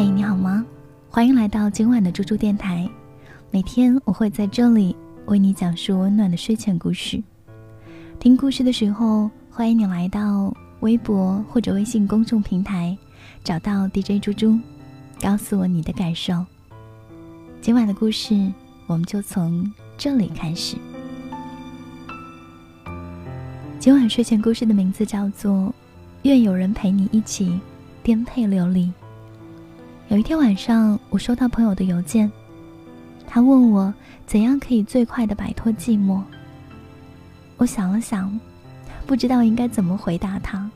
嗨，你好吗？欢迎来到今晚的猪猪电台。每天我会在这里为你讲述温暖的睡前故事。听故事的时候，欢迎你来到微博或者微信公众平台，找到 DJ 猪猪，告诉我你的感受。今晚的故事，我们就从这里开始。今晚睡前故事的名字叫做《愿有人陪你一起颠沛流离》。有一天晚上，我收到朋友的邮件，他问我怎样可以最快的摆脱寂寞。我想了想，不知道应该怎么回答他，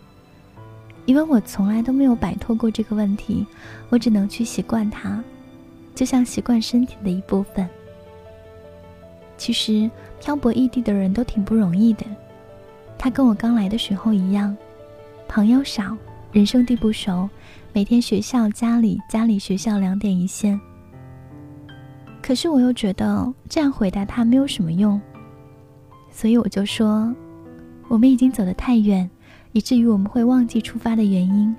因为我从来都没有摆脱过这个问题，我只能去习惯它，就像习惯身体的一部分。其实漂泊异地的人都挺不容易的，他跟我刚来的时候一样，朋友少，人生地不熟。每天学校、家里、家里、学校两点一线。可是我又觉得这样回答他没有什么用，所以我就说，我们已经走得太远，以至于我们会忘记出发的原因。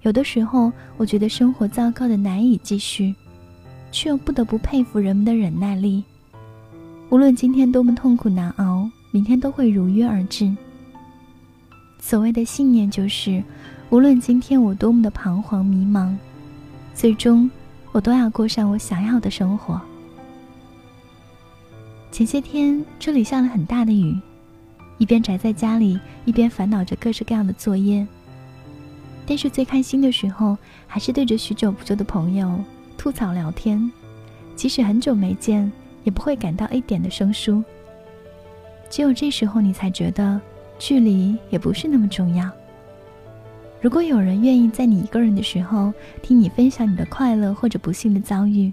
有的时候，我觉得生活糟糕的难以继续，却又不得不佩服人们的忍耐力。无论今天多么痛苦难熬，明天都会如约而至。所谓的信念就是。无论今天我多么的彷徨迷茫，最终我都要过上我想要的生活。前些天这里下了很大的雨，一边宅在家里，一边烦恼着各式各样的作业。但是最开心的时候，还是对着许久不见的朋友吐槽聊天，即使很久没见，也不会感到一点的生疏。只有这时候，你才觉得距离也不是那么重要。如果有人愿意在你一个人的时候听你分享你的快乐或者不幸的遭遇，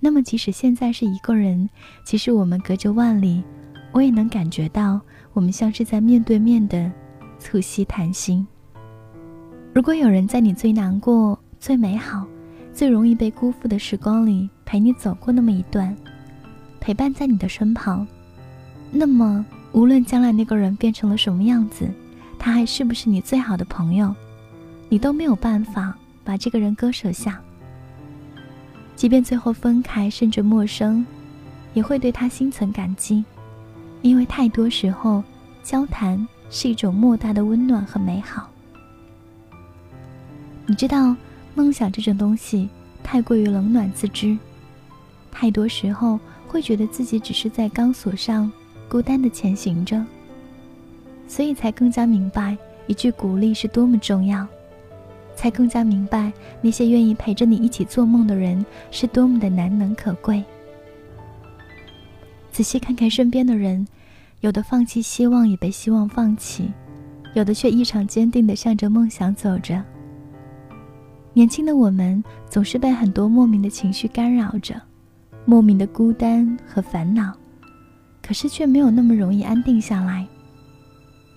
那么即使现在是一个人，其实我们隔着万里，我也能感觉到我们像是在面对面的促膝谈心。如果有人在你最难过、最美好、最容易被辜负的时光里陪你走过那么一段，陪伴在你的身旁，那么无论将来那个人变成了什么样子。他还是不是你最好的朋友，你都没有办法把这个人割舍下。即便最后分开，甚至陌生，也会对他心存感激，因为太多时候，交谈是一种莫大的温暖和美好。你知道，梦想这种东西太过于冷暖自知，太多时候会觉得自己只是在钢索上孤单的前行着。所以才更加明白一句鼓励是多么重要，才更加明白那些愿意陪着你一起做梦的人是多么的难能可贵。仔细看看身边的人，有的放弃希望也被希望放弃，有的却异常坚定地向着梦想走着。年轻的我们总是被很多莫名的情绪干扰着，莫名的孤单和烦恼，可是却没有那么容易安定下来。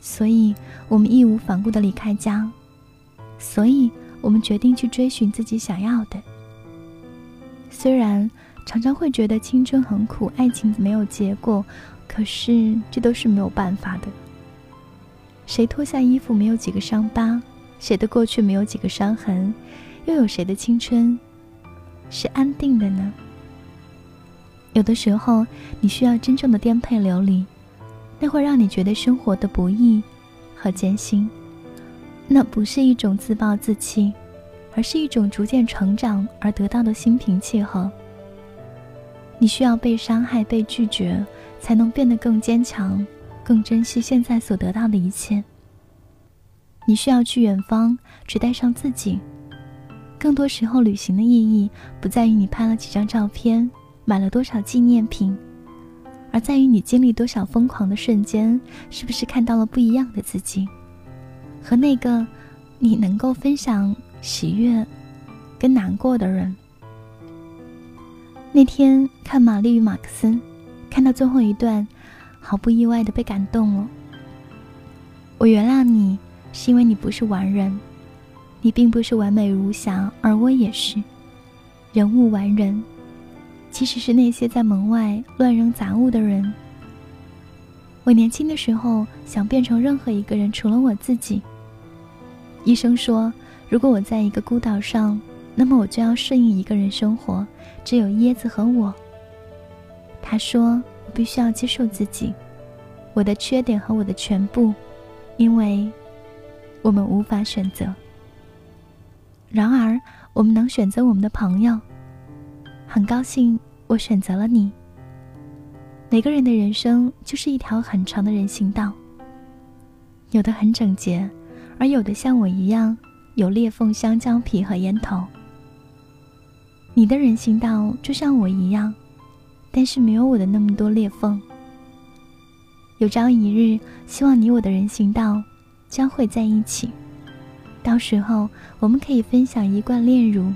所以，我们义无反顾的离开家，所以我们决定去追寻自己想要的。虽然常常会觉得青春很苦，爱情没有结果，可是这都是没有办法的。谁脱下衣服没有几个伤疤？谁的过去没有几个伤痕？又有谁的青春是安定的呢？有的时候，你需要真正的颠沛流离。那会让你觉得生活的不易和艰辛，那不是一种自暴自弃，而是一种逐渐成长而得到的心平气和。你需要被伤害、被拒绝，才能变得更坚强，更珍惜现在所得到的一切。你需要去远方，只带上自己。更多时候，旅行的意义不在于你拍了几张照片，买了多少纪念品。而在于你经历多少疯狂的瞬间，是不是看到了不一样的自己，和那个你能够分享喜悦跟难过的人。那天看《玛丽与马克思》，看到最后一段，毫不意外的被感动了。我原谅你，是因为你不是完人，你并不是完美如霞，而我也是，人无完人。其实是那些在门外乱扔杂物的人。我年轻的时候想变成任何一个人，除了我自己。医生说，如果我在一个孤岛上，那么我就要适应一个人生活，只有椰子和我。他说我必须要接受自己，我的缺点和我的全部，因为我们无法选择。然而，我们能选择我们的朋友。很高兴我选择了你。每个人的人生就是一条很长的人行道，有的很整洁，而有的像我一样有裂缝、香蕉皮和烟头。你的人行道就像我一样，但是没有我的那么多裂缝。有朝一日，希望你我的人行道将会在一起，到时候我们可以分享一罐炼乳。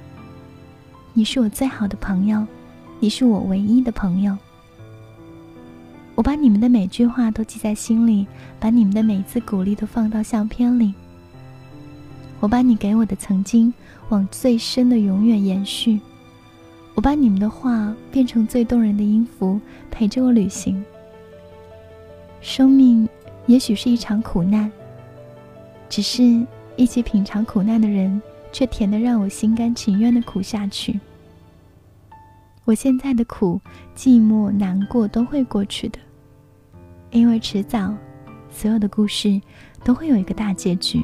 你是我最好的朋友，你是我唯一的朋友。我把你们的每句话都记在心里，把你们的每次鼓励都放到相片里。我把你给我的曾经往最深的永远延续。我把你们的话变成最动人的音符，陪着我旅行。生命也许是一场苦难，只是一起品尝苦难的人，却甜得让我心甘情愿的苦下去。我现在的苦、寂寞、难过都会过去的，因为迟早，所有的故事都会有一个大结局。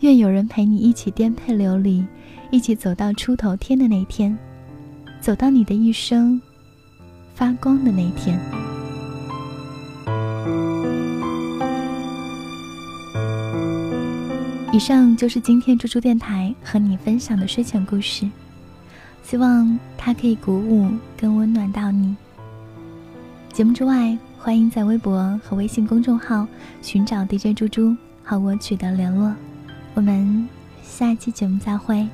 愿有人陪你一起颠沛流离，一起走到出头天的那天。走到你的一生发光的那天。以上就是今天猪猪电台和你分享的睡前故事，希望它可以鼓舞跟温暖到你。节目之外，欢迎在微博和微信公众号寻找 DJ 猪猪和我取得联络。我们下期节目再会。